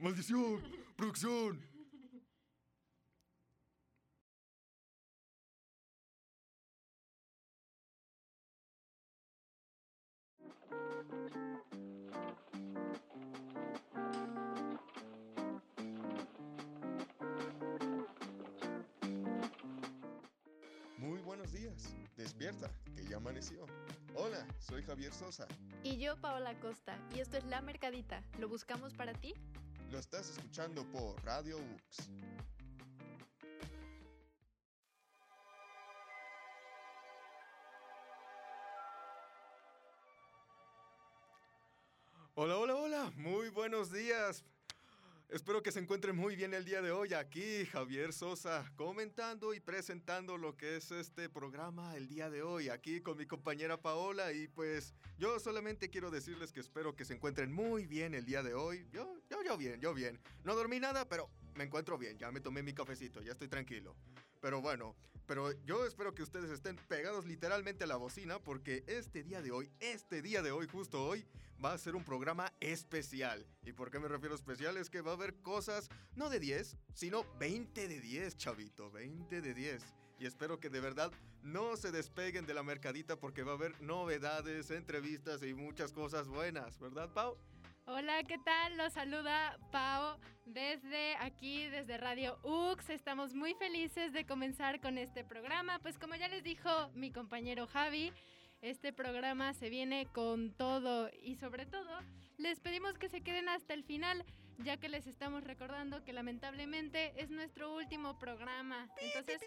¡Maldición! ¡Producción! Despierta, que ya amaneció. Hola, soy Javier Sosa. Y yo, Paola Costa, y esto es La Mercadita. ¿Lo buscamos para ti? Lo estás escuchando por Radio UX. Espero que se encuentren muy bien el día de hoy. Aquí Javier Sosa comentando y presentando lo que es este programa el día de hoy. Aquí con mi compañera Paola y pues yo solamente quiero decirles que espero que se encuentren muy bien el día de hoy. Yo, yo, yo bien, yo bien. No dormí nada, pero me encuentro bien. Ya me tomé mi cafecito, ya estoy tranquilo. Pero bueno, pero yo espero que ustedes estén pegados literalmente a la bocina porque este día de hoy, este día de hoy, justo hoy, va a ser un programa especial. ¿Y por qué me refiero a especial? Es que va a haber cosas, no de 10, sino 20 de 10, chavito, 20 de 10. Y espero que de verdad no se despeguen de la mercadita porque va a haber novedades, entrevistas y muchas cosas buenas, ¿verdad, Pau? Hola, ¿qué tal? Los saluda Pau desde aquí, desde Radio UX. Estamos muy felices de comenzar con este programa. Pues como ya les dijo mi compañero Javi, este programa se viene con todo y sobre todo les pedimos que se queden hasta el final, ya que les estamos recordando que lamentablemente es nuestro último programa. Entonces,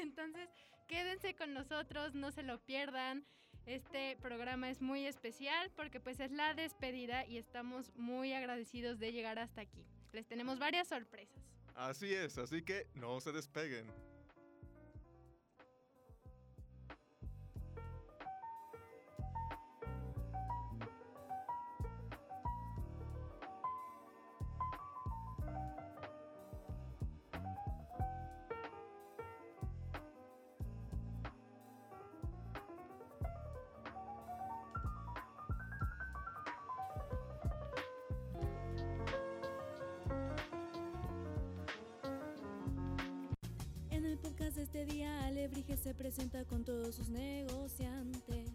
entonces quédense con nosotros, no se lo pierdan. Este programa es muy especial porque pues es la despedida y estamos muy agradecidos de llegar hasta aquí. Les tenemos varias sorpresas. Así es, así que no se despeguen. Se presenta con todos sus negociantes.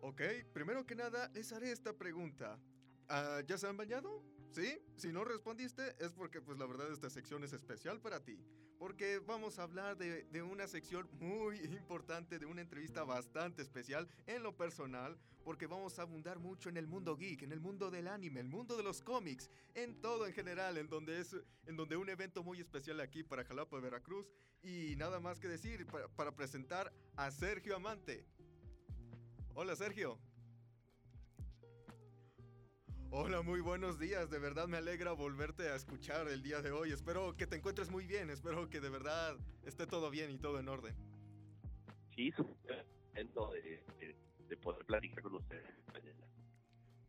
Ok, primero que nada les haré esta pregunta. Ah, ¿Ya se han bañado? ¿Sí? Si no respondiste es porque pues la verdad esta sección es especial para ti. Porque vamos a hablar de, de una sección muy importante, de una entrevista bastante especial en lo personal, porque vamos a abundar mucho en el mundo geek, en el mundo del anime, el mundo de los cómics, en todo en general, en donde es en donde un evento muy especial aquí para Jalapa, Veracruz. Y nada más que decir, para, para presentar a Sergio Amante. Hola Sergio. Hola, muy buenos días. De verdad me alegra volverte a escuchar el día de hoy. Espero que te encuentres muy bien. Espero que de verdad esté todo bien y todo en orden. Sí, contento de, de, de poder platicar con ustedes.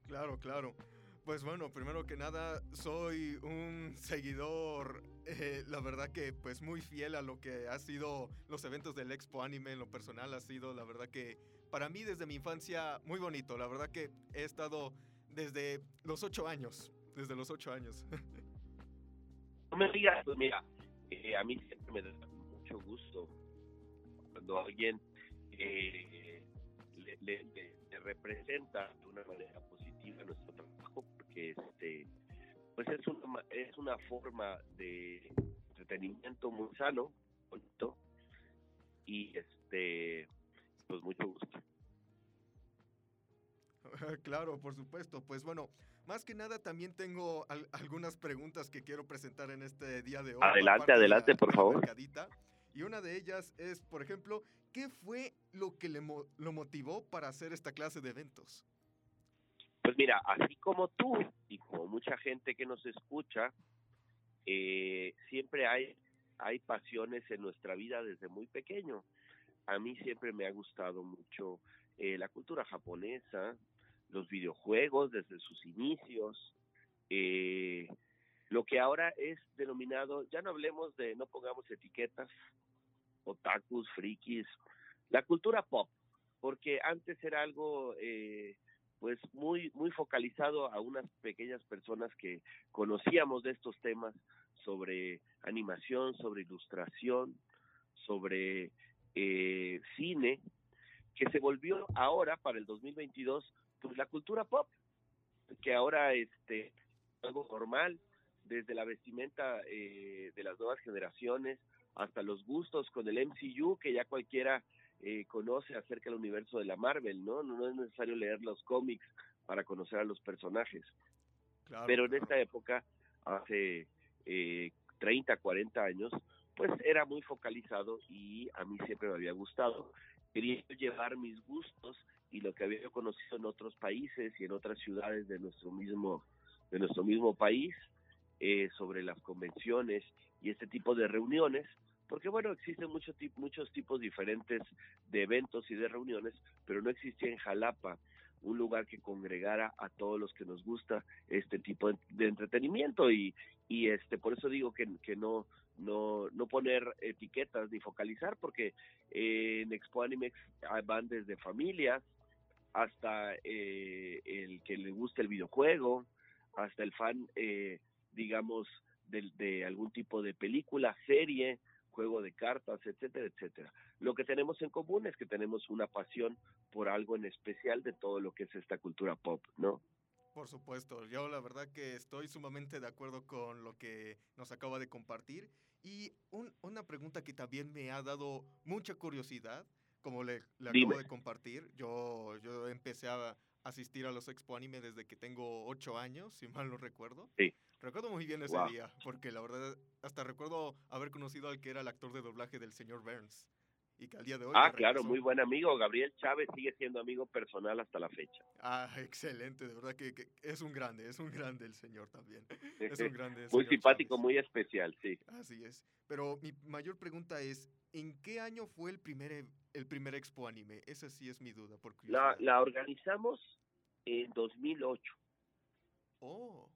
Claro, claro. Pues bueno, primero que nada, soy un seguidor, eh, la verdad que pues muy fiel a lo que ha sido los eventos del Expo Anime en lo personal, ha sido la verdad que para mí desde mi infancia muy bonito, la verdad que he estado desde los ocho años, desde los ocho años. No me digas, pues mira, eh, a mí siempre me da mucho gusto cuando alguien eh, le, le- representa de una manera positiva nuestro trabajo, porque este, pues es una, es una forma de entretenimiento muy sano, bonito, y este, pues mucho gusto. claro, por supuesto. Pues bueno, más que nada también tengo al- algunas preguntas que quiero presentar en este día de hoy. Adelante, adelante, la- por favor. mercadita. Y una de ellas es, por ejemplo, ¿qué fue lo que le mo- lo motivó para hacer esta clase de eventos? Pues mira, así como tú y como mucha gente que nos escucha, eh, siempre hay, hay pasiones en nuestra vida desde muy pequeño. A mí siempre me ha gustado mucho eh, la cultura japonesa, los videojuegos desde sus inicios, eh, lo que ahora es denominado, ya no hablemos de, no pongamos etiquetas, otakus, frikis, la cultura pop, porque antes era algo eh, pues muy muy focalizado a unas pequeñas personas que conocíamos de estos temas sobre animación, sobre ilustración, sobre eh, cine, que se volvió ahora para el 2022 pues la cultura pop, que ahora este algo normal desde la vestimenta eh, de las nuevas generaciones hasta los gustos con el MCU que ya cualquiera eh, conoce acerca del universo de la Marvel, ¿no? ¿no? es necesario leer los cómics para conocer a los personajes. Pero en esta época, hace eh, 30, 40 años, pues era muy focalizado y a mí siempre me había gustado. Quería llevar mis gustos y lo que había conocido en otros países y en otras ciudades de nuestro mismo, de nuestro mismo país, eh, sobre las convenciones y este tipo de reuniones, porque bueno, existen muchos, muchos tipos diferentes de eventos y de reuniones, pero no existía en Jalapa un lugar que congregara a todos los que nos gusta este tipo de, entretenimiento. Y, y este por eso digo que, que no no no poner etiquetas ni focalizar porque eh, en Expo Animex van desde familias hasta eh, el que le guste el videojuego hasta el fan eh, digamos de, de algún tipo de película serie juego de cartas, etcétera, etcétera. Lo que tenemos en común es que tenemos una pasión por algo en especial de todo lo que es esta cultura pop, ¿no? Por supuesto, yo la verdad que estoy sumamente de acuerdo con lo que nos acaba de compartir y una pregunta que también me ha dado mucha curiosidad, como le, le acabo de compartir, yo, yo empecé a asistir a los Expo Anime desde que tengo ocho años, si mal no recuerdo. Sí. Recuerdo muy bien ese día, porque la verdad, hasta recuerdo haber conocido al que era el actor de doblaje del señor Burns. Y que al día de hoy. Ah, claro, muy buen amigo. Gabriel Chávez sigue siendo amigo personal hasta la fecha. Ah, excelente. De verdad que, es un grande, es un grande el señor también. Es un grande. muy simpático, muy especial, sí. Así es. Pero mi mayor pregunta es: ¿en qué año fue el primer, e, el primer Expo Anime? Esa sí es mi duda. Porque la, la organizamos en 2008. Oh.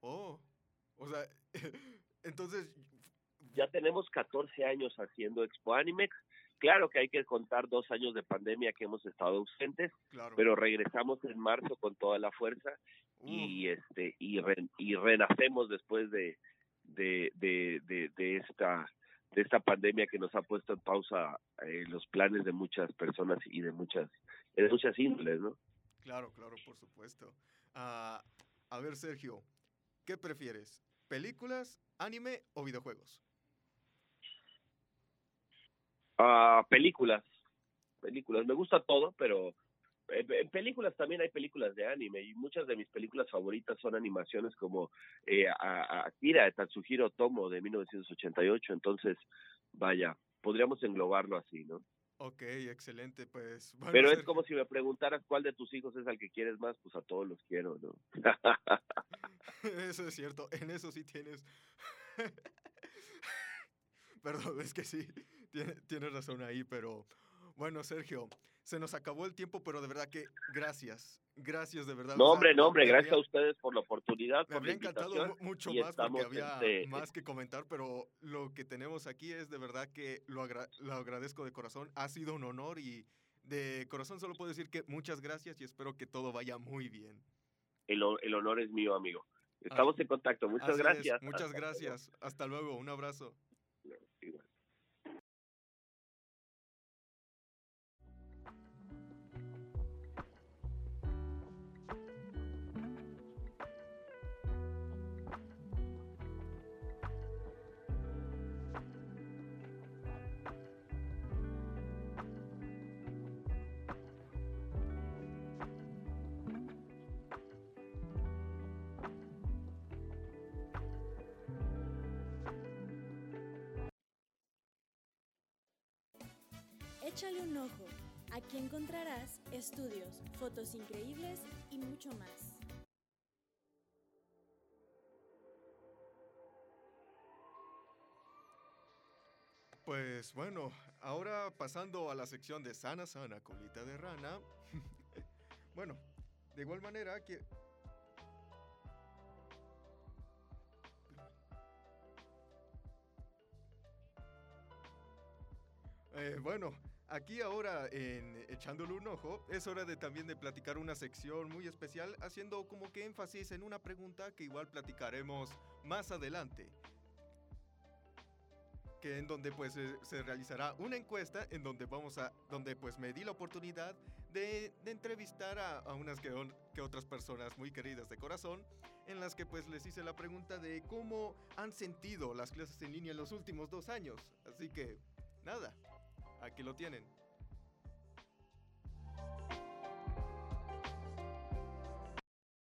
Oh, o sea, entonces... Ya tenemos 14 años haciendo Expo Animex. Claro que hay que contar dos años de pandemia que hemos estado ausentes, pero regresamos en marzo con toda la fuerza y este y, y renacemos después de de, de, de, esta de esta pandemia que nos ha puesto en pausa eh, los planes de muchas personas y de muchas de muchas índoles, ¿no? Claro, claro, por supuesto. Uh, a ver, Sergio, ¿Qué prefieres? ¿Películas, anime o videojuegos? Ah, películas. Películas. Me gusta todo, pero en películas también hay películas de anime y muchas de mis películas favoritas son animaciones como eh, Akira de Tatsuhiro Tomo de 1988. Entonces, vaya, podríamos englobarlo así, ¿no? Ok, excelente, pues. Pero es como si me preguntaras cuál de tus hijos es al que quieres más, pues a todos los quiero, ¿no? eso es cierto, en eso sí tienes... Perdón, es que sí, tienes razón ahí, pero bueno, Sergio, se nos acabó el tiempo, pero de verdad que gracias. Gracias de verdad. No, hombre, no, hombre, gracias a ustedes por la oportunidad. Me habría encantado mucho más porque había más que comentar, pero lo que tenemos aquí es de verdad que lo, lo agradezco de corazón. Ha sido un honor y de corazón solo puedo decir que muchas gracias y espero que todo vaya muy bien. El, el honor es mío, amigo. Estamos en contacto. Muchas gracias. Muchas gracias. Hasta luego. Un abrazo. Échale un ojo. Aquí encontrarás estudios, fotos increíbles y mucho más. Pues bueno, ahora pasando a la sección de sana sana colita de rana. bueno, de igual manera que Eh, bueno, aquí ahora en Echándole un ojo, es hora de también de platicar una sección muy especial, haciendo como que énfasis en una pregunta que igual platicaremos más adelante. Que en donde pues se, realizará una encuesta en donde vamos a, donde pues me di la oportunidad de, de entrevistar a, a unas que, on- que otras personas muy queridas de corazón, en las que pues les hice la pregunta de cómo han sentido las clases en línea en los últimos dos años. Así que, nada, aquí lo tienen.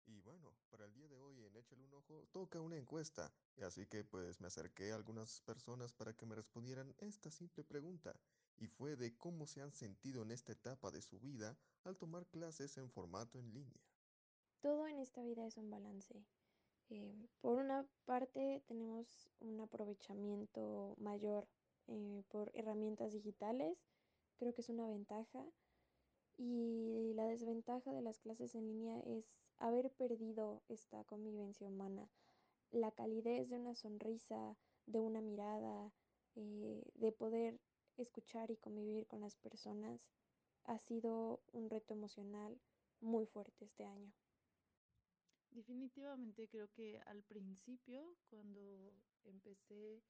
Y bueno, para el día de hoy en Échale un ojo toca una encuesta, y así que pues me acerqué a algunas personas para que me respondieran esta simple pregunta, y fue de cómo se han sentido en esta etapa de su vida al tomar clases en formato en línea. Todo en esta vida es un balance. Eh, por una parte tenemos un aprovechamiento mayor eh, por herramientas digitales, creo que es una ventaja. Y la desventaja de las clases en línea es haber perdido esta convivencia humana, la calidez de una sonrisa, de una mirada, eh, de poder escuchar y convivir con las personas, ha sido un reto emocional muy fuerte este año. Definitivamente creo que al principio, cuando empecé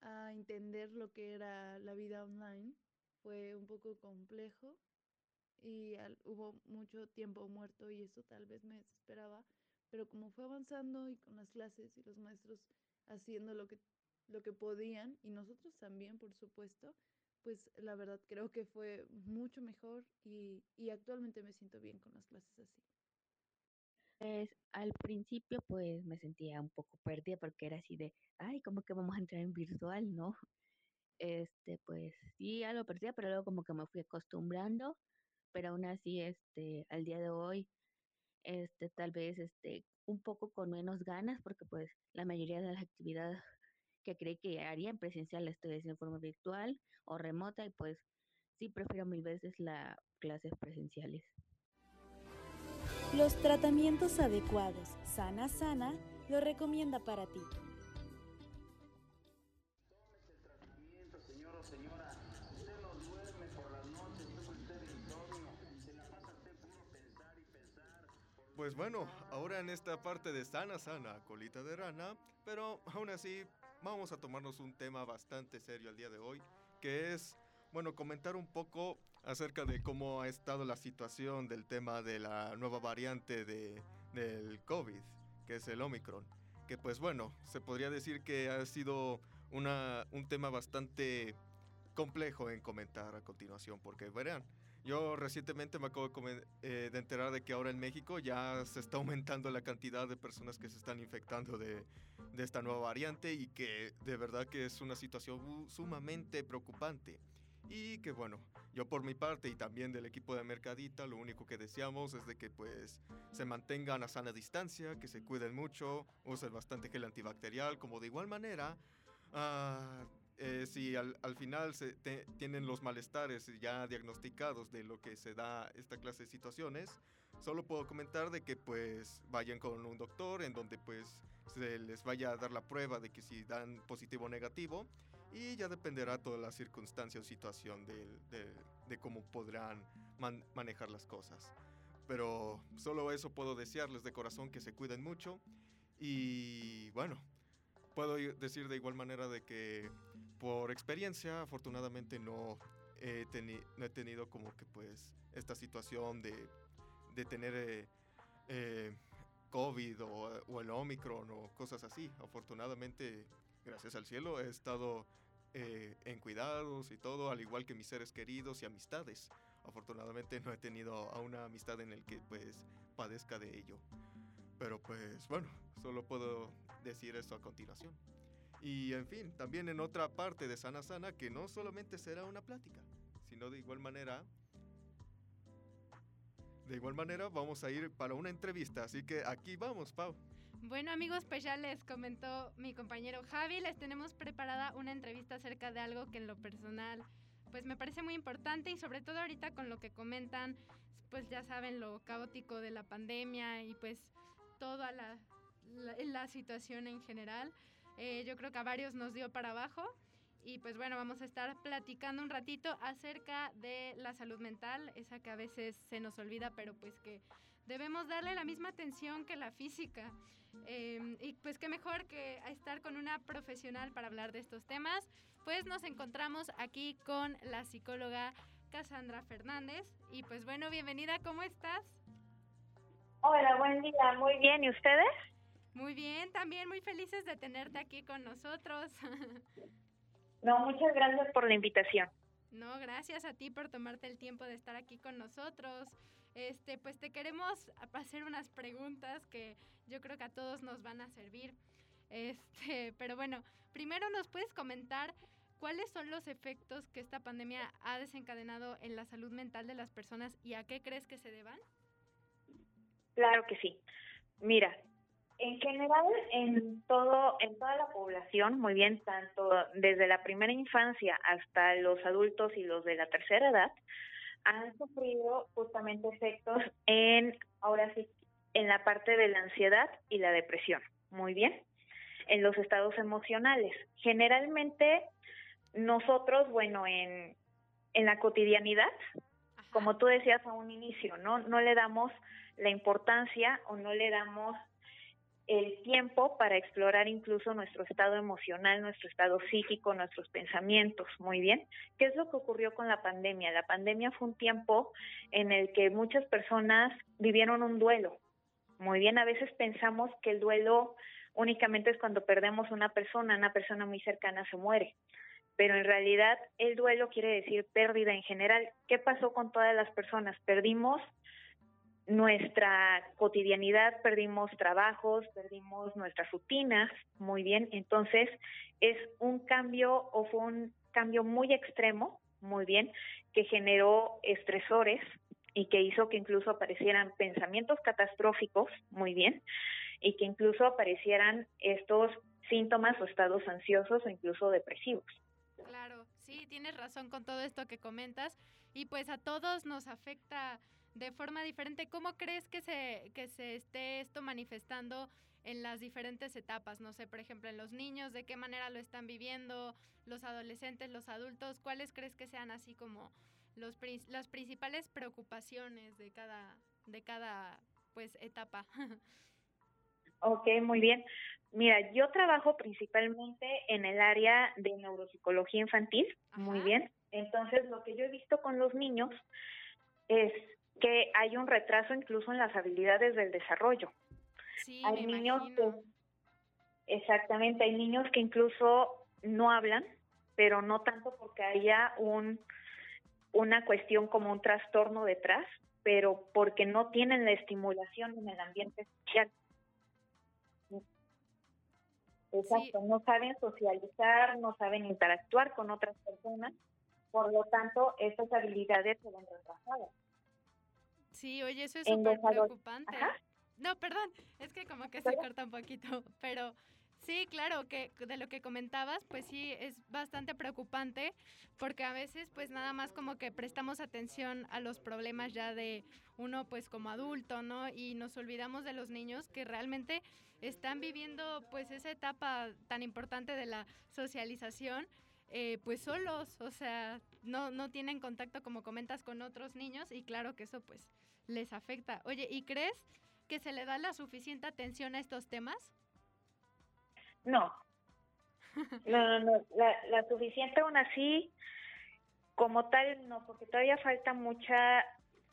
a entender lo que era la vida online, fue un poco complejo y al- hubo mucho tiempo muerto y eso tal vez me desesperaba, pero como fue avanzando y con las clases y los maestros haciendo lo que, lo que podían y nosotros también, por supuesto, pues la verdad creo que fue mucho mejor y, y actualmente me siento bien con las clases así. Pues al principio pues me sentía un poco perdida porque era así de, ay, ¿cómo que vamos a entrar en virtual, no? Este, pues sí, algo perdida, pero luego como que me fui acostumbrando, pero aún así, este, al día de hoy, este, tal vez, este, un poco con menos ganas porque pues la mayoría de las actividades que creí que haría en presencial la estoy haciendo de forma virtual o remota y pues sí prefiero mil veces las clases presenciales. Los tratamientos adecuados, Sana Sana, lo recomienda para ti. Pues bueno, ahora en esta parte de sana sana, colita de rana, pero aún así vamos a tomarnos un tema bastante serio el día de hoy, que es, bueno, comentar un poco acerca de cómo ha estado la situación del tema de la nueva variante de, del COVID, que es el Omicron, que pues bueno, se podría decir que ha sido una, un tema bastante complejo en comentar a continuación, porque verán, yo recientemente me acabo de, eh, enterar de que ahora en México ya se está aumentando la cantidad de personas que se están infectando de, de esta nueva variante y que de verdad que es una situación mu- sumamente preocupante. Y que bueno, yo por mi parte y también del equipo de Mercadita, lo único que deseamos es de que pues se mantengan a sana distancia, que se cuiden mucho, usen bastante gel antibacterial, como de igual manera, ah, eh, si al, al final se tienen los malestares ya diagnosticados de lo que se da esta clase de situaciones, solo puedo comentar de que pues vayan con un doctor en donde pues se les vaya a dar la prueba de que si dan positivo o negativo y ya dependerá toda la circunstancia o situación del- de, de cómo podrán man- manejar las cosas. Pero solo eso puedo desearles de corazón que se cuiden mucho y bueno, puedo decir de igual manera de que por experiencia afortunadamente no he, teni- no he tenido como que pues esta situación de, de tener eh, eh, COVID o, o el Omicron o cosas así. Afortunadamente, gracias al cielo, he estado eh, en cuidados y todo, al igual que mis seres queridos y amistades. Afortunadamente no he tenido a una amistad en el que pues padezca de ello. Pero pues bueno, solo puedo decir eso a continuación. Y en fin, también en otra parte de Sana Sana, que no solamente será una plática, sino de igual manera... De igual manera vamos a ir para una entrevista, así que aquí vamos, Pau. Bueno amigos, pues ya les comentó mi compañero Javi, les tenemos preparada una entrevista acerca de algo que en lo personal pues me parece muy importante y sobre todo ahorita con lo que comentan, pues ya saben lo caótico de la pandemia y pues toda la, situación en general. Eh, yo creo que a varios nos dio para abajo y pues bueno, vamos a estar platicando un ratito acerca de la salud mental, esa que a veces se nos olvida, pero pues que debemos darle la misma atención que la física. Eh, y pues qué mejor que estar con una profesional para hablar de estos temas. Pues nos encontramos aquí con la psicóloga Cassandra Fernández. Y pues bueno, bienvenida, ¿cómo estás? Hola, buen día, muy bien, ¿y ustedes? Muy bien, también muy felices de tenerte aquí con nosotros. No, muchas gracias por la invitación. No, gracias a ti por tomarte el tiempo de estar aquí con nosotros. Este, pues te queremos hacer unas preguntas que yo creo que a todos nos van a servir. Este, pero bueno, primero nos puedes comentar cuáles son los efectos que esta pandemia ha desencadenado en la salud mental de las personas y a qué crees que se deban. Claro que sí. Mira, en general en todo en toda la población, muy bien, tanto desde la primera infancia hasta los adultos y los de la tercera edad, han sufrido justamente efectos en ahora sí en la parte de la ansiedad y la depresión. Muy bien. En los estados emocionales. Generalmente nosotros, bueno, en en la cotidianidad, como tú decías a un inicio, ¿no? No le damos la importancia o no le damos el tiempo para explorar incluso nuestro estado emocional, nuestro estado psíquico, nuestros pensamientos. Muy bien. ¿Qué es lo que ocurrió con la pandemia? La pandemia fue un tiempo en el que muchas personas vivieron un duelo. Muy bien, a veces pensamos que el duelo únicamente es cuando perdemos una persona, una persona muy cercana se muere. Pero en realidad el duelo quiere decir pérdida en general. ¿Qué pasó con todas las personas? Perdimos nuestra cotidianidad, perdimos trabajos, perdimos nuestras rutinas, muy bien, entonces es un cambio o fue un cambio muy extremo, muy bien, que generó estresores y que hizo que incluso aparecieran pensamientos catastróficos, muy bien, y que incluso aparecieran estos síntomas o estados ansiosos o incluso depresivos. Claro, sí, tienes razón con todo esto que comentas y pues a todos nos afecta de forma diferente. ¿Cómo crees que se, que se esté esto manifestando en las diferentes etapas? No sé, por ejemplo, en los niños, ¿de qué manera lo están viviendo? Los adolescentes, los adultos, ¿cuáles crees que sean así como los, las principales preocupaciones de cada, de cada pues, etapa? Ok, muy bien. Mira, yo trabajo principalmente en el área de neuropsicología infantil, muy bien. Entonces, lo que yo he visto con los niños es que hay un retraso incluso en las habilidades del desarrollo. Sí, hay me niños imagino. que, exactamente, hay niños que incluso no hablan, pero no tanto porque haya un una cuestión como un trastorno detrás, pero porque no tienen la estimulación en el ambiente social. Exacto, no saben socializar, no saben interactuar con otras personas, por lo tanto, estas habilidades se ven retrasadas. Sí, oye, eso es súper preocupante. Ajá. No, perdón, es que como que se corta un poquito, pero sí, claro, que de lo que comentabas, pues sí, es bastante preocupante, porque a veces pues nada más como que prestamos atención a los problemas ya de uno pues como adulto, ¿no? Y nos olvidamos de los niños que realmente están viviendo pues esa etapa tan importante de la socialización, eh, pues solos, o sea, no, no tienen contacto como comentas con otros niños y claro que eso pues les afecta. Oye, ¿y crees que se le da la suficiente atención a estos temas? No. No, no, no. La, la suficiente aún así, como tal, no, porque todavía falta mucha,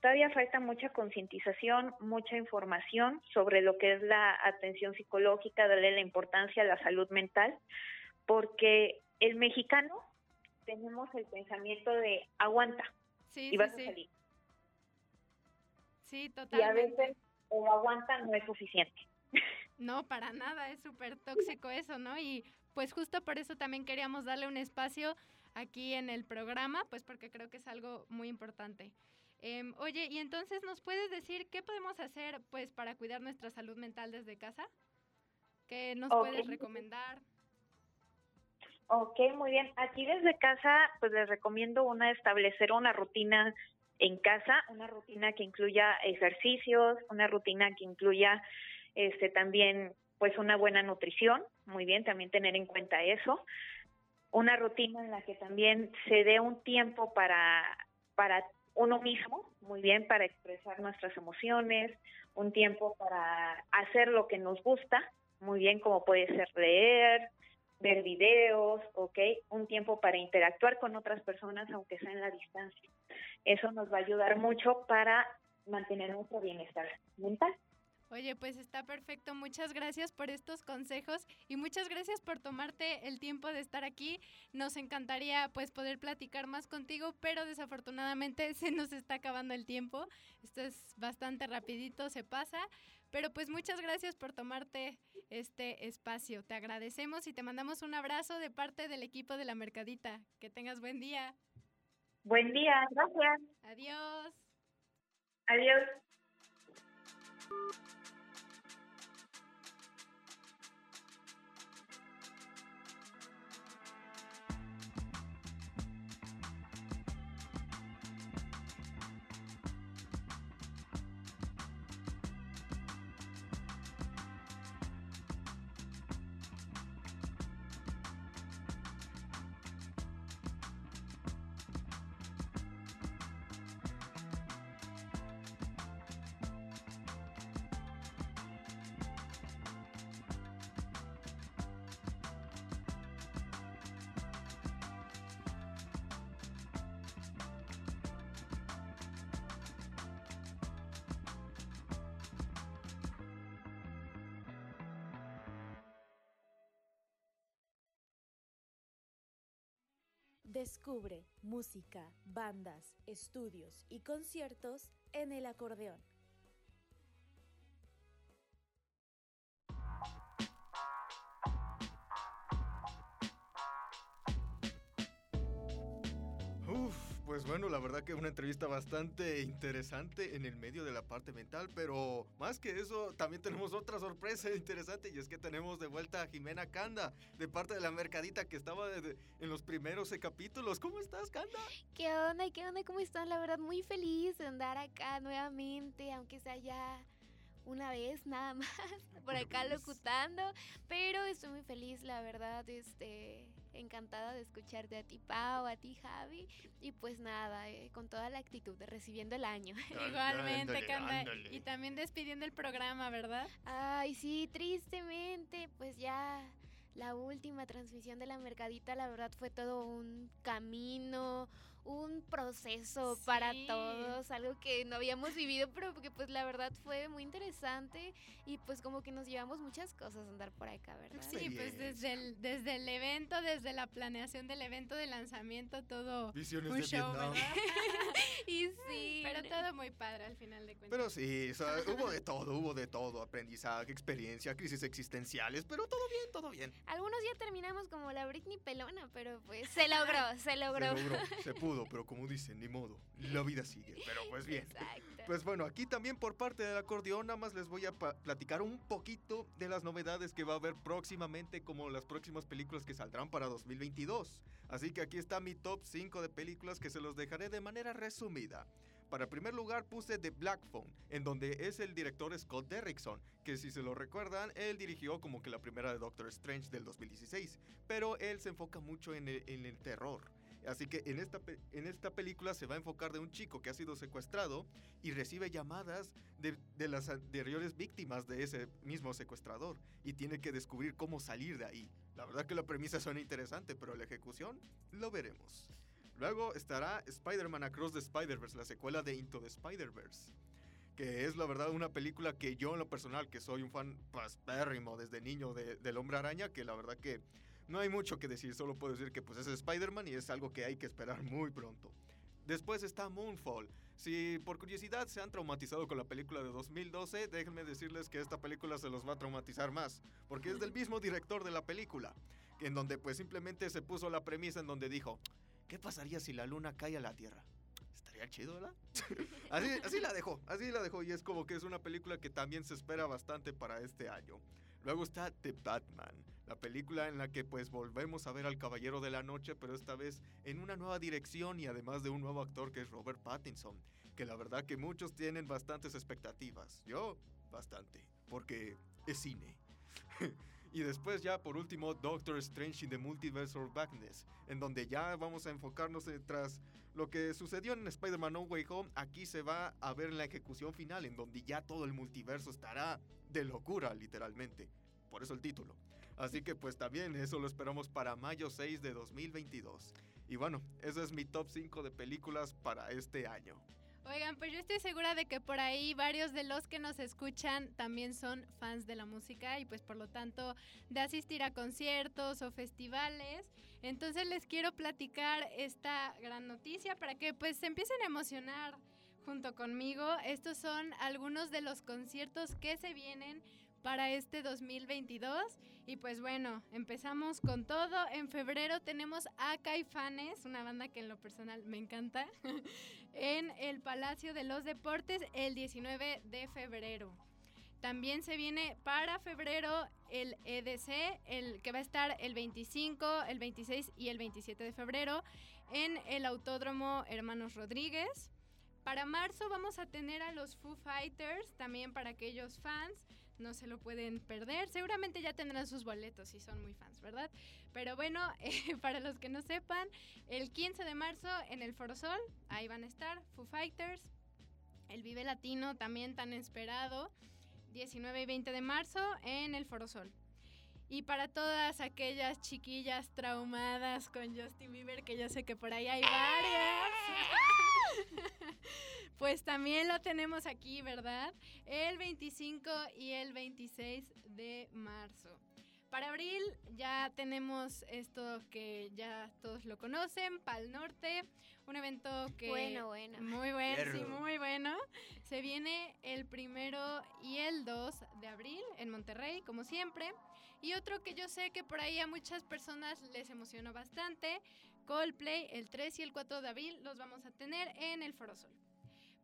todavía falta mucha concientización, mucha información sobre lo que es la atención psicológica, darle la importancia a la salud mental, porque el mexicano tenemos el pensamiento de aguanta Sí, y sí, vas a salir. Sí, Y a totalmente. veces el aguanta no es suficiente. No, para nada, es súper tóxico eso, ¿no? Y pues justo por eso también queríamos darle un espacio aquí en el programa, pues porque creo que es algo muy importante. Em, oye, y entonces nos puedes decir qué podemos hacer pues para cuidar nuestra salud mental desde casa? ¿Qué nos Ok. puedes recomendar? Ok, muy bien. Aquí desde casa, pues les recomiendo una establecer una rutina en casa, una rutina que incluya ejercicios, una rutina que incluya este también pues una buena nutrición, muy bien, también tener en cuenta eso. una rutina en la que también se dé un tiempo para, para uno mismo, muy bien, para expresar nuestras emociones, un tiempo para hacer lo que nos gusta, muy bien, como puede ser leer, ver videos, ¿ok? Un tiempo para interactuar con otras personas, aunque sea en la distancia. Eso nos va a ayudar mucho para mantener nuestro bienestar mental. Oye, pues está perfecto. Muchas gracias por estos consejos y muchas gracias por tomarte el tiempo de estar aquí. Nos encantaría pues poder platicar más contigo, pero desafortunadamente se nos está acabando el tiempo. Esto es bastante rapidito, se pasa. Pero pues muchas gracias por tomarte este espacio. Te agradecemos y te mandamos un abrazo de parte del equipo de la Mercadita. Que tengas buen día. Buen día, gracias. Adiós. Adiós. Descubre música, bandas, estudios y conciertos en el acordeón. Pues bueno, la verdad que una entrevista bastante interesante en el medio de la parte mental, pero más que eso, también tenemos otra sorpresa interesante y es que tenemos de vuelta a Jimena Canda, de parte de la Mercadita que estaba en los primeros capítulos. ¿Cómo estás, Canda? ¿Qué onda? ¿Qué onda? ¿Cómo están? La verdad, muy feliz de andar acá nuevamente, aunque sea ya una vez nada más por acá locutando, pero estoy muy feliz, la verdad, este, encantada de escucharte a ti, Pau, a ti, Javi, y pues nada, eh, con toda la actitud de recibiendo el año. Igualmente, Canda. Y también despidiendo el programa, ¿verdad? Ay, sí, tristemente, pues ya la última transmisión de la mercadita, la verdad fue todo un camino, un proceso para todos, algo que no habíamos vivido, pero que pues la verdad fue muy interesante y pues como que nos llevamos muchas cosas a andar por acá, ¿verdad? Sí, pues desde el, desde el evento, desde la planeación del evento de lanzamiento, todo Visiones un de show, Vietnam. ¿verdad? y sí. Pero todo muy padre al final de cuentas. Pero sí, o sea, hubo de todo, hubo de todo, aprendizaje, experiencia, crisis existenciales, pero todo bien, todo bien. Algunos ya terminamos como la Britney pelona, pero pues se logró, se logró. Se logró, se pudo, pero como dicen, ni modo, la vida sigue, pero pues bien. Exacto. Pues bueno, aquí también por parte del acordeón, nada más les voy a platicar un poquito de las novedades que va a haber próximamente, como las próximas películas que saldrán para 2022. Así que aquí está mi top 5 de películas que se los dejaré de manera resumida. Para primer lugar puse The Black Phone, en donde es el director Scott Derrickson, que si se lo recuerdan, él dirigió como que la primera de Doctor Strange del 2016, pero él se enfoca mucho en el, en el terror. Así que en esta, en esta película se va a enfocar de un chico que ha sido secuestrado y recibe llamadas de, de las anteriores víctimas de ese mismo secuestrador y tiene que descubrir cómo salir de ahí. La verdad que la premisa suena interesante, pero la ejecución lo veremos. Luego estará Spider-Man Across the Spider-Verse, la secuela de Into the Spider-Verse. Que es la verdad una película que yo en lo personal, que soy un fan paspérrimo desde niño de- del Hombre Araña, que la verdad que no hay mucho que decir, solo puedo decir que pues es Spider-Man y es algo que hay que esperar muy pronto. Después está Moonfall. Si por curiosidad se han traumatizado con la película de 2012, déjenme decirles que esta película se los va a traumatizar más, porque es del mismo director de la película, en donde pues simplemente se puso la premisa en donde dijo, ¿qué pasaría si la luna cae a la Tierra? Estaría chido, ¿verdad? así, así la dejó, así la dejó y es como que es una película que también se espera bastante para este año. Luego está The Batman, la película en la que pues volvemos a ver al Caballero de la Noche, pero esta vez en una nueva dirección y además de un nuevo actor que es Robert Pattinson, que la verdad que muchos tienen bastantes expectativas. Yo, bastante, porque es cine. Y después ya por último Doctor Strange in the Multiverse of Madness, en donde ya vamos a enfocarnos tras lo que sucedió en Spider-Man No Way Home, aquí se va a ver la ejecución final, en donde ya todo el multiverso estará de locura, literalmente. Por eso el título. Así que pues también eso lo esperamos para mayo 6 de 2022. Y bueno, ese es mi top 5 de películas para este año. Oigan, pues yo estoy segura de que por ahí varios de los que nos escuchan también son fans de la música y pues por lo tanto de asistir a conciertos o festivales. Entonces les quiero platicar esta gran noticia para que pues se empiecen a emocionar junto conmigo. Estos son algunos de los conciertos que se vienen para este 2022. Y pues bueno, empezamos con todo. En febrero tenemos a Caifanes, una banda que en lo personal me encanta, en el Palacio de los Deportes el 19 de febrero. También se viene para febrero el EDC, el que va a estar el 25, el 26 y el 27 de febrero en el Autódromo Hermanos Rodríguez. Para marzo vamos a tener a los Foo Fighters, también para aquellos fans no se lo pueden perder. Seguramente ya tendrán sus boletos si son muy fans, ¿verdad? Pero bueno, eh, para los que no sepan, el 15 de marzo en el Foro Sol, ahí van a estar Foo Fighters, el Vive Latino también tan esperado, 19 y 20 de marzo en el Foro Sol. Y para todas aquellas chiquillas traumadas con Justin Bieber, que yo sé que por ahí hay varias. Pues también lo tenemos aquí, ¿verdad? El 25 y el 26 de marzo. Para abril ya tenemos esto que ya todos lo conocen, Pal Norte, un evento que... Bueno, bueno. Muy bueno, sí, muy bueno. Se viene el primero y el 2 de abril en Monterrey, como siempre. Y otro que yo sé que por ahí a muchas personas les emocionó bastante, Coldplay, el 3 y el 4 de abril los vamos a tener en el Forosol.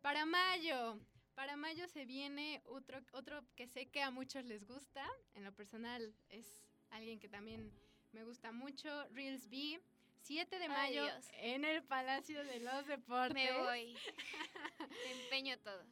Para mayo, para mayo se viene otro, otro que sé que a muchos les gusta. En lo personal es alguien que también me gusta mucho. Reels B. 7 de mayo en el Palacio de los Deportes. Me voy. empeño todo.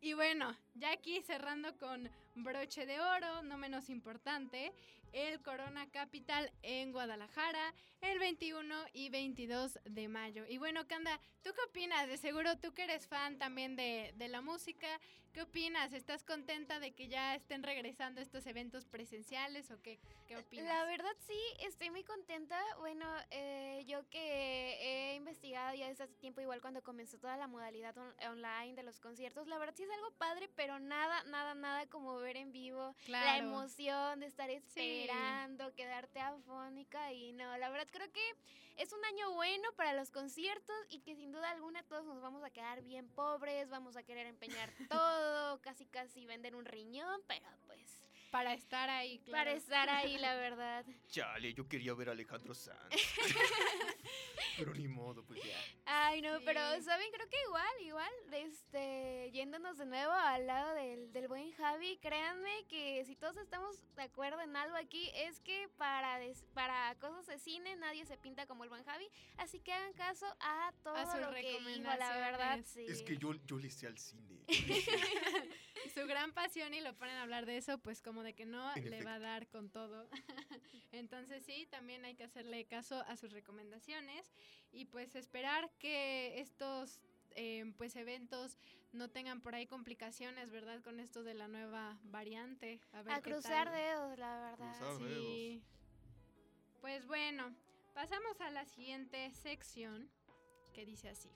Y bueno, ya aquí cerrando con broche de oro, no menos importante, el Corona Capital en Guadalajara el 21 y 22 de mayo. Y bueno, Kanda, ¿tú qué opinas? De seguro tú que eres fan también de, de la música, ¿qué opinas? ¿Estás contenta de que ya estén regresando estos eventos presenciales o qué, qué opinas? La verdad sí, estoy muy contenta. Bueno, eh, yo que he investigado ya desde hace tiempo, igual cuando comenzó toda la modalidad on- online de los conciertos, la verdad sí es algo padre, pero nada, nada, nada como ver en vivo la emoción de estar esperando, quedarte afónica y no, la verdad creo que es un año bueno para los conciertos y que sin duda alguna todos nos vamos a quedar bien pobres, vamos a querer empeñar todo, casi casi vender un riñón, pero pues Para estar ahí, claro. para estar ahí, la verdad. Chale, yo quería ver a Alejandro Sanz. Pero ni modo, pues ya. Ay, no, pero saben, creo que igual, igual, este, yéndonos de nuevo al lado del, del buen Javi, créanme que si todos estamos de acuerdo en algo aquí, es que para, des- para cosas de cine nadie se pinta como el buen Javi, así que hagan caso a todo sus lo que dijo, la verdad, recomendaciones. sí. Es que yo, yo le hice al cine. su gran pasión y lo ponen a hablar de eso, pues como de que no En le va a dar con todo. Entonces sí, también hay que hacerle caso a sus recomendaciones y pues esperar que estos eh, pues eventos no tengan por ahí complicaciones, ¿verdad? Con esto de la nueva variante. A, ver a qué cruzar tal. dedos, la verdad. Cruzar dedos. Sí. Pues bueno, pasamos a la siguiente sección que dice así.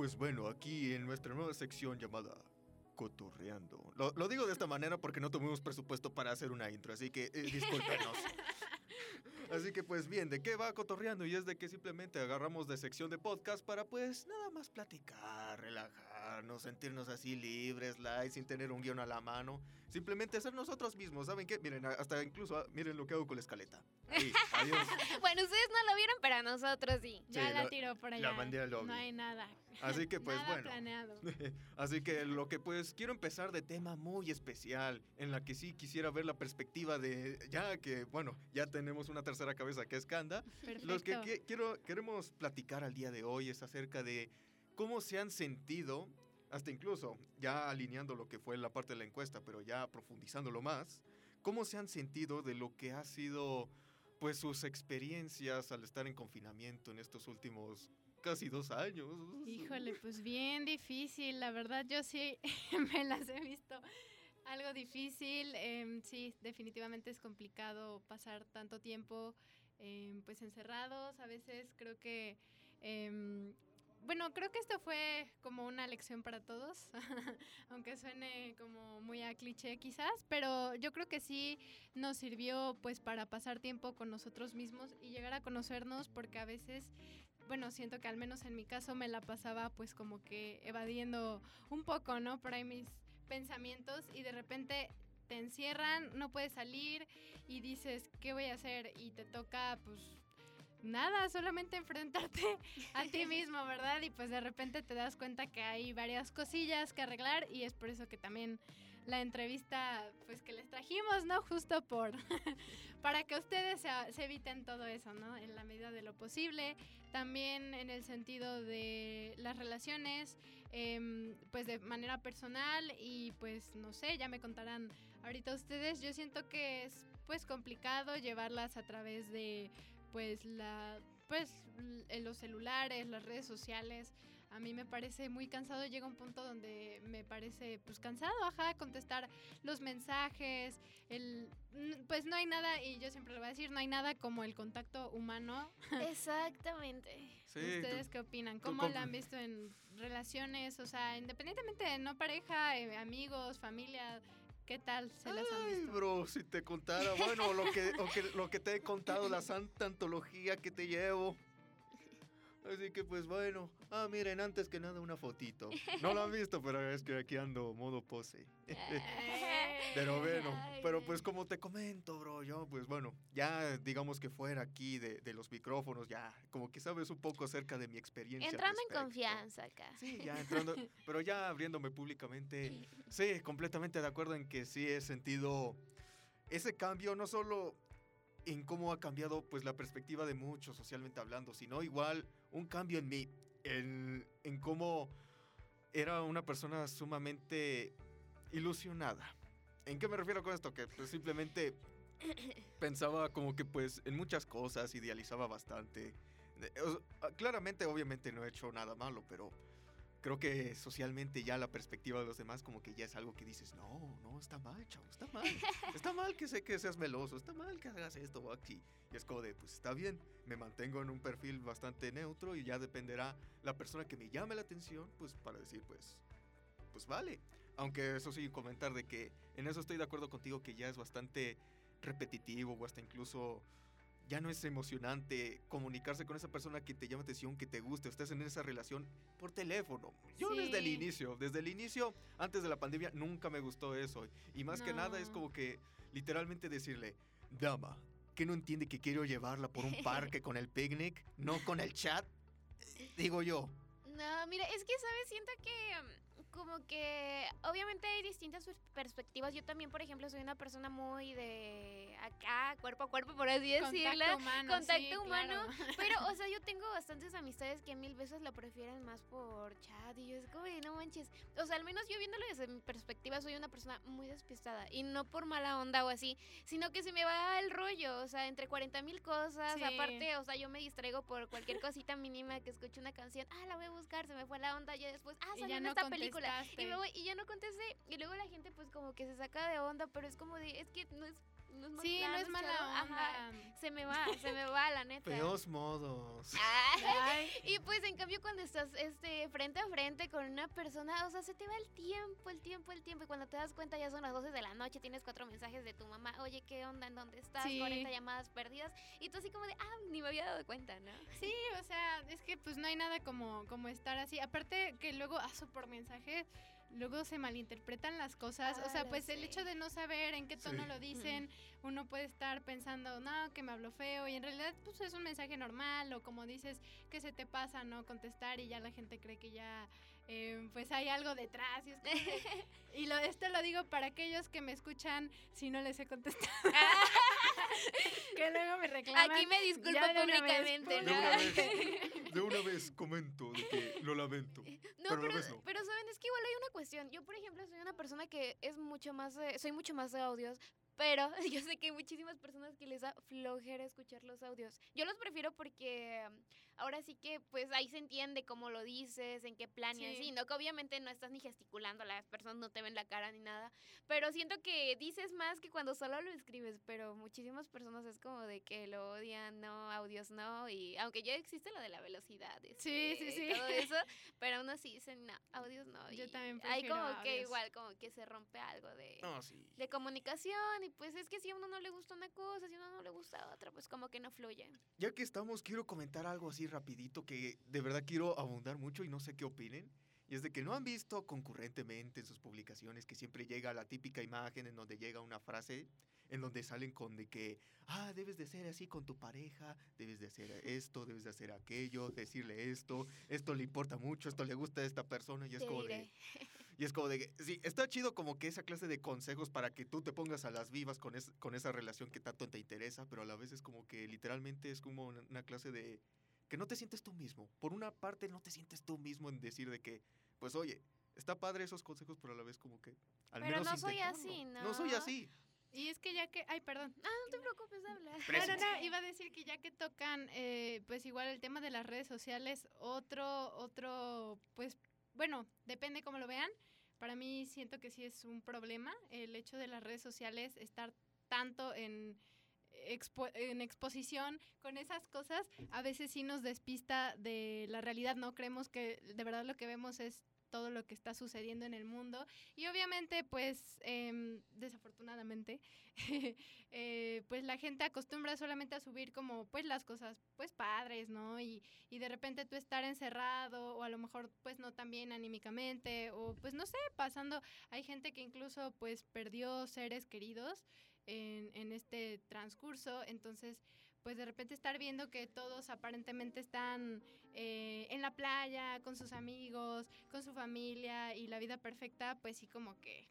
Pues bueno, aquí en nuestra nueva sección llamada Cotorreando. Lo, lo digo de esta manera porque no tuvimos presupuesto para hacer una intro, así que eh, discúlpenos. Así que pues bien, ¿de qué va Cotorreando? Y es de que simplemente agarramos de sección de podcast para pues nada más platicar relajarnos, sentirnos así libres, light, sin tener un guion a la mano. Simplemente ser nosotros mismos, ¿saben qué? Miren, hasta incluso, ah, miren lo que hago con la escaleta. Ahí, adiós. bueno, ustedes no lo vieron, pero nosotros sí. Ya Sí, la lo- tiró por la allá. mandé al lobby. No hay nada. Así que pues Nada bueno. planeado. Así que lo que pues quiero empezar de tema muy especial, en la que sí quisiera ver la perspectiva de, ya que bueno, ya tenemos una tercera cabeza que es Kanda, los que Perfecto. qui- quiero, queremos platicar al día de hoy es acerca de cómo se han sentido, hasta incluso ya alineando lo que fue la parte de la encuesta, pero ya profundizándolo más, cómo se han sentido de lo que ha sido pues sus experiencias al estar en confinamiento en estos últimos casi dos años. Híjole, pues bien difícil. La verdad, yo sí me las he visto algo difícil. em, sí, definitivamente es complicado pasar tanto tiempo em, pues encerrados. A veces creo que... em, bueno, creo que esto fue como una lección para todos, aunque suene como muy a cliché quizás, pero yo creo que sí nos sirvió pues para pasar tiempo con nosotros mismos y llegar a conocernos porque a veces bueno, siento que al menos en mi caso me la pasaba pues como que evadiendo un poco, ¿no? Por ahí mis pensamientos y de repente te encierran, no puedes salir y dices, ¿qué voy a hacer? Y te toca pues nada, solamente enfrentarte a ti mismo, ¿verdad? Y pues de repente te das cuenta que hay varias cosillas que arreglar y es por eso que también la entrevista pues que les trajimos, ¿no? Justo por para que ustedes se, se eviten todo eso, ¿no? En la medida de lo posible. También en el sentido de las relaciones, em, pues de manera personal y pues no sé, ya me contarán ahorita ustedes. Yo siento que es pues complicado llevarlas a través de pues la pues en los celulares, las redes sociales. A mí me parece muy cansado, llega un punto donde me parece pues cansado, ajá, contestar los mensajes, el pues no hay nada y yo siempre lo voy a decir, no hay nada como el contacto humano. Exactamente. Sí, ¿Ustedes tú- qué opinan? ¿Cómo lo han visto en relaciones? O sea, independientemente de no pareja, eh, amigos, familia, ¿qué tal se las han Ay, visto? bro, si te contara, bueno, lo que, o que- lo que te he contado, la santa antología que te llevo. Así que pues bueno, ah, miren, antes que nada una fotito. No lo han visto, pero es que aquí ando modo pose. Pero bueno, Ay, pero pues como te comento, bro, yo pues bueno, ya digamos que fuera aquí de, de los micrófonos, ya como que sabes un poco acerca de mi experiencia. Entrando en confianza acá. Sí, ya entrando, pero ya abriéndome públicamente, sí, completamente de acuerdo en que sí he sentido ese cambio, no solo en cómo ha cambiado pues la perspectiva de muchos socialmente hablando, sino igual un cambio en mí, en, en cómo era una persona sumamente ilusionada. ¿En qué me refiero con esto? Que pues simplemente pensaba como que pues en muchas cosas, idealizaba bastante. Ah, Claramente, obviamente no he hecho nada malo, pero creo que socialmente ya la perspectiva de los demás como que ya es algo que dices, no, no, está mal, chavo, está mal. Está mal que sé que seas meloso, está mal que hagas esto o aquí. Y es como de, pues está bien, me mantengo en un perfil bastante neutro y ya dependerá la persona que me llame la atención, pues para decir, pues, pues vale. Aunque eso sí, comentar de que en eso estoy de acuerdo contigo que ya es bastante repetitivo o hasta incluso ya no es emocionante comunicarse con esa persona que te llama atención, que te guste, estés en esa relación por teléfono. Yo desde el inicio, desde el inicio, antes de la pandemia, nunca me gustó eso. Y más que nada es como que literalmente decirle, dama, que no entiende que quiero llevarla por un parque con el picnic, no con el chat? Digo yo. No, mira, es que, ¿sabes? Siento que mm, como que obviamente hay distintas pers- perspectivas. Yo también, por ejemplo, soy una persona muy de acá, cuerpo a cuerpo, por así decirlo. Contacto humano. Contacto sí, humano, claro. Pero, o sea, yo tengo bastantes amistades que mil veces lo prefieren más por chat y yo es como, no manches. O sea, al menos yo viéndolo desde mi perspectiva, soy una persona muy despistada y no por mala onda o así, sino que se me va el rollo, o sea, entre 40 mil cosas, Sí. aparte, o sea, yo me distraigo por cualquier cosita mínima que escuche una canción, ah, la voy a buscar, se me fue la onda, ya después, ah, salió en no esta película. Y, me voy, y ya no contesté, y luego la gente pues como que se saca de onda, pero es como de, es que no es no es mal Sí, plan, no es mala Ajá, onda. se me va, se me va, la neta. Feos modos. Ay, y pues en cambio cuando estás este frente a frente con una persona, o sea, se te va el tiempo, el tiempo, el tiempo. Y cuando te das cuenta ya son las 12 de la noche, tienes cuatro mensajes de tu mamá, oye, ¿qué onda? ¿En dónde estás? Sí. 40 llamadas perdidas. Y tú así como de, ah, ni me había dado cuenta, ¿no? Sí, o sea, es que pues no hay nada como, como estar así. Aparte que luego, ah, por mensaje, luego se malinterpretan las cosas. o Ah, sea, lo pues el hecho de no saber en qué tono Sí. lo dicen, uno puede estar pensando, no, que me habló feo, y en realidad pues es un mensaje normal, o como dices, que se te pasa, ¿no? Contestar y ya la gente cree que ya eh, pues hay algo detrás. Y, es como y lo, esto lo digo para aquellos que me escuchan si no les he contestado. que luego me reclaman. Aquí me disculpo públicamente, De ¿no? una vez, de una vez comento de que lo lamento. No, pero no. pero saben, es que igual hay una cuestión. Yo, por ejemplo, soy una persona que es mucho más, de- soy mucho más de audios, pero yo sé que hay muchísimas personas que les da flojera escuchar los audios. Yo los prefiero porque um, ahora sí que, pues ahí se entiende cómo lo dices, en qué plan y Sí. así, ¿no? Que obviamente no estás ni gesticulando, las personas no te ven la cara ni nada, pero siento que dices más que cuando solo lo escribes, pero muchísimas personas es como de que lo odian, no, audios no, y aunque ya existe lo de la velocidad, Sí, sí, este, sí. todo eso, pero aún así dicen, no, audios no. Yo y también Hay como que igual, como que se rompe algo de, sí. de comunicación y pues es que si a uno no le gusta una cosa, si a uno no le gusta otra, pues como que no fluye. Ya que estamos, quiero comentar algo así rapidito que de verdad quiero abundar mucho y no sé qué opinen. Y es de que no han visto concurrentemente en sus publicaciones que siempre llega la típica imagen en donde llega una frase en donde salen con de que, ah, debes de ser así con tu pareja, debes de hacer esto, debes de hacer aquello, decirle esto, esto le importa mucho, esto le gusta a esta persona y es Te como diré. de... Y es como de que, sí, está chido como que esa clase de consejos para que tú te pongas a las vivas con, es- con esa relación que tanto te interesa, pero a la vez es como que literalmente es como una, una clase de que no te sientes tú mismo. Por una parte no te sientes tú mismo en decir de que, pues oye, está padre esos consejos, pero a la vez como que al Pero menos no soy así, No soy ¿no? así. Y es que ya que, ay, perdón. Ah, no te preocupes, habla. No, no, no, iba a decir que ya que tocan, eh, pues igual el tema de las redes sociales, otro, otro, pues, bueno, depende cómo lo vean. Para mí siento que sí es un problema el hecho de las redes sociales estar tanto en, en exposición con esas cosas, a veces sí nos despista de la realidad, ¿no? Creemos que de verdad lo que vemos es todo lo que está sucediendo en el mundo y obviamente pues em, desafortunadamente eh, pues la gente acostumbra solamente a subir como pues las cosas pues padres, ¿no? Y, y de repente tú estar encerrado o a lo mejor pues no tan bien anímicamente o pues no sé, pasando, hay gente que incluso pues perdió seres queridos en, este transcurso, entonces pues de repente estar viendo que todos aparentemente están eh, en la playa, con sus amigos, con su familia y la vida perfecta, pues sí como que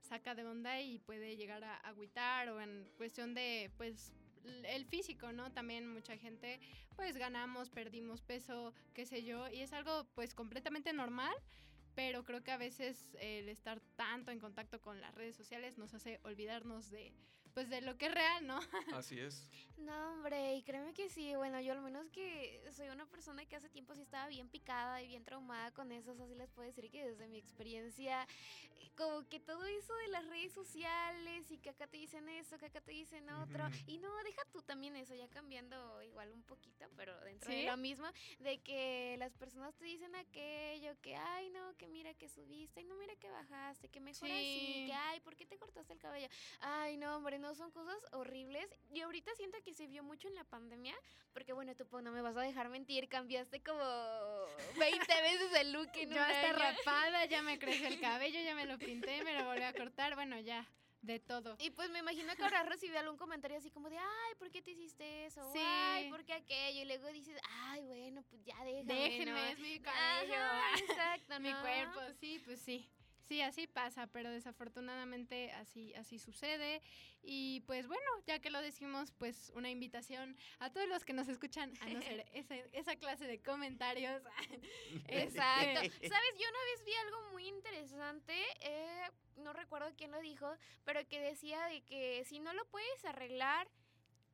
saca de onda y puede llegar a agüitar o en cuestión de pues el físico, ¿no? También mucha gente pues ganamos, perdimos peso, qué sé yo, y es algo pues completamente normal, pero creo que a veces el estar tanto en contacto con las redes sociales nos hace olvidarnos de pues de lo que es real, ¿no? Así es. No, hombre, y créeme que sí, bueno, yo al menos que soy una persona que hace tiempo sí estaba bien picada y bien traumada con eso, o sea, sí les puedo decir que desde mi experiencia, eh, como que todo eso de las redes sociales y que acá te dicen eso, que acá te dicen otro, y no, deja tú también eso, ya cambiando igual un poquito, pero dentro ¿Sí? de lo mismo, de que las personas te dicen aquello, que ay, no, que mira que subiste, ay, no, mira que bajaste, que mejor así, Sí. que ay, ¿por qué te cortaste el cabello? Ay, no, hombre, no son cosas horribles. Y ahorita siento que se vio mucho en la pandemia, porque bueno, tú no me vas a dejar mentir, cambiaste como 20 veces el look en Yo hasta año. rapada, ya me creció el cabello, ya me lo pinté, me lo volví a cortar, bueno, ya, de todo. Y pues me imagino que ahora recibí algún comentario así como de, ay, ¿por qué te hiciste eso? Sí. Ay, ¿por qué aquello? Y luego dices, ay, bueno, pues ya déjame, Déjenme, ¿no? es mi cabello, Ajá, exacto, mi ¿no? cuerpo, sí, pues sí. Sí, así pasa, pero desafortunadamente así, así sucede. Y pues bueno, ya que lo decimos, pues una invitación a todos los que nos escuchan a no ser esa, esa clase de comentarios. Exacto. Sabes, yo una vez vi algo muy interesante, eh, no recuerdo quién lo dijo, pero que decía de que si no lo puedes arreglar,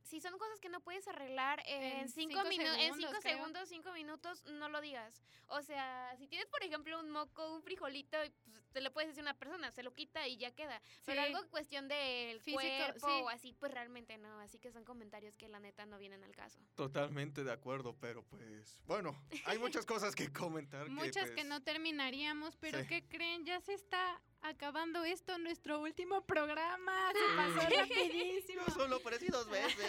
si son cosas que no puedes arreglar en, En cinco, cinco minutos, en segundos, cinco creo. segundos, cinco minutos, no lo digas. O sea, si tienes, por ejemplo, un moco, un frijolito, y, pues, te lo puedes decir a una persona, se lo quita y ya queda. Pero algo cuestión del Físico, cuerpo sí. o así, pues realmente no. Así que son comentarios que la neta no vienen al caso. Totalmente de acuerdo, pero pues, bueno, hay muchas cosas que comentar. Muchas que pues, no terminaríamos, pero sí. ¿qué creen? Ya se está acabando esto, nuestro último programa. Se pasó Sí. rapidísimo. Yo solo aparecí dos veces.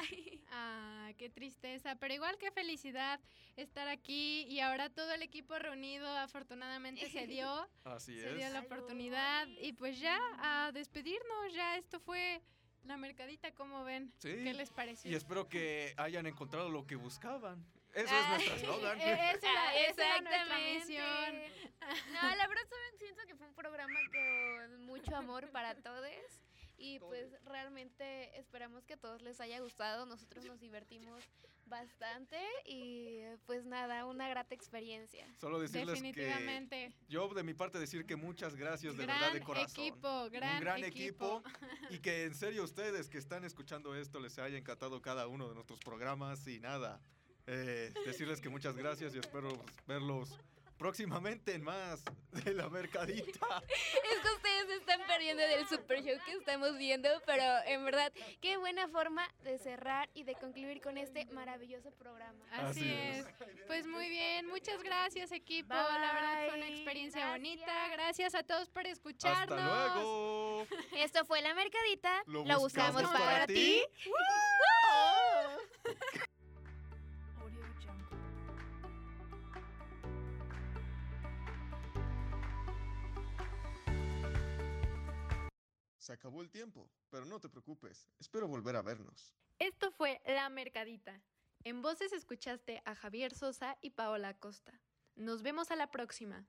Ay. Ah, qué tristeza, pero igual que felicidad estar aquí y ahora todo el equipo reunido afortunadamente se dio, Así se dio es. la oportunidad y pues ya a despedirnos, ya esto fue la mercadita, ¿cómo ven? Sí. ¿Qué les pareció? Y espero que hayan encontrado lo que buscaban. Eso es Ay. nuestro eslogan. Eh, esa Ah, esa nuestra exactamente. misión. No, la verdad saben, siento que fue un programa con mucho amor para todos. Y pues realmente esperamos que a todos les haya gustado. Nosotros nos divertimos bastante y pues nada, una grata experiencia. Solo decirles que Definitivamente. yo de mi parte decir que muchas gracias de gran verdad de corazón. equipo, gran, un gran equipo. equipo. y que en serio ustedes que están escuchando esto les haya encantado cada uno de nuestros programas y nada, eh, decirles que muchas gracias y espero verlos próximamente en más de la mercadita. Es que ustedes se están perdiendo del super show que estamos viendo, pero en verdad, qué buena forma de cerrar y de concluir con este maravilloso programa. Así, Así es. es. Pues muy bien, muchas gracias equipo. La verdad fue una experiencia Gracias. bonita. Gracias a todos por escucharnos. Hasta luego. Esto fue La Mercadita, Lo lo, buscamos, buscamos para, para ti. ti. Se acabó el tiempo, pero no te preocupes, espero volver a vernos. Esto fue La Mercadita. En voces escuchaste a Javier Sosa y Paola Costa. Nos vemos a la próxima.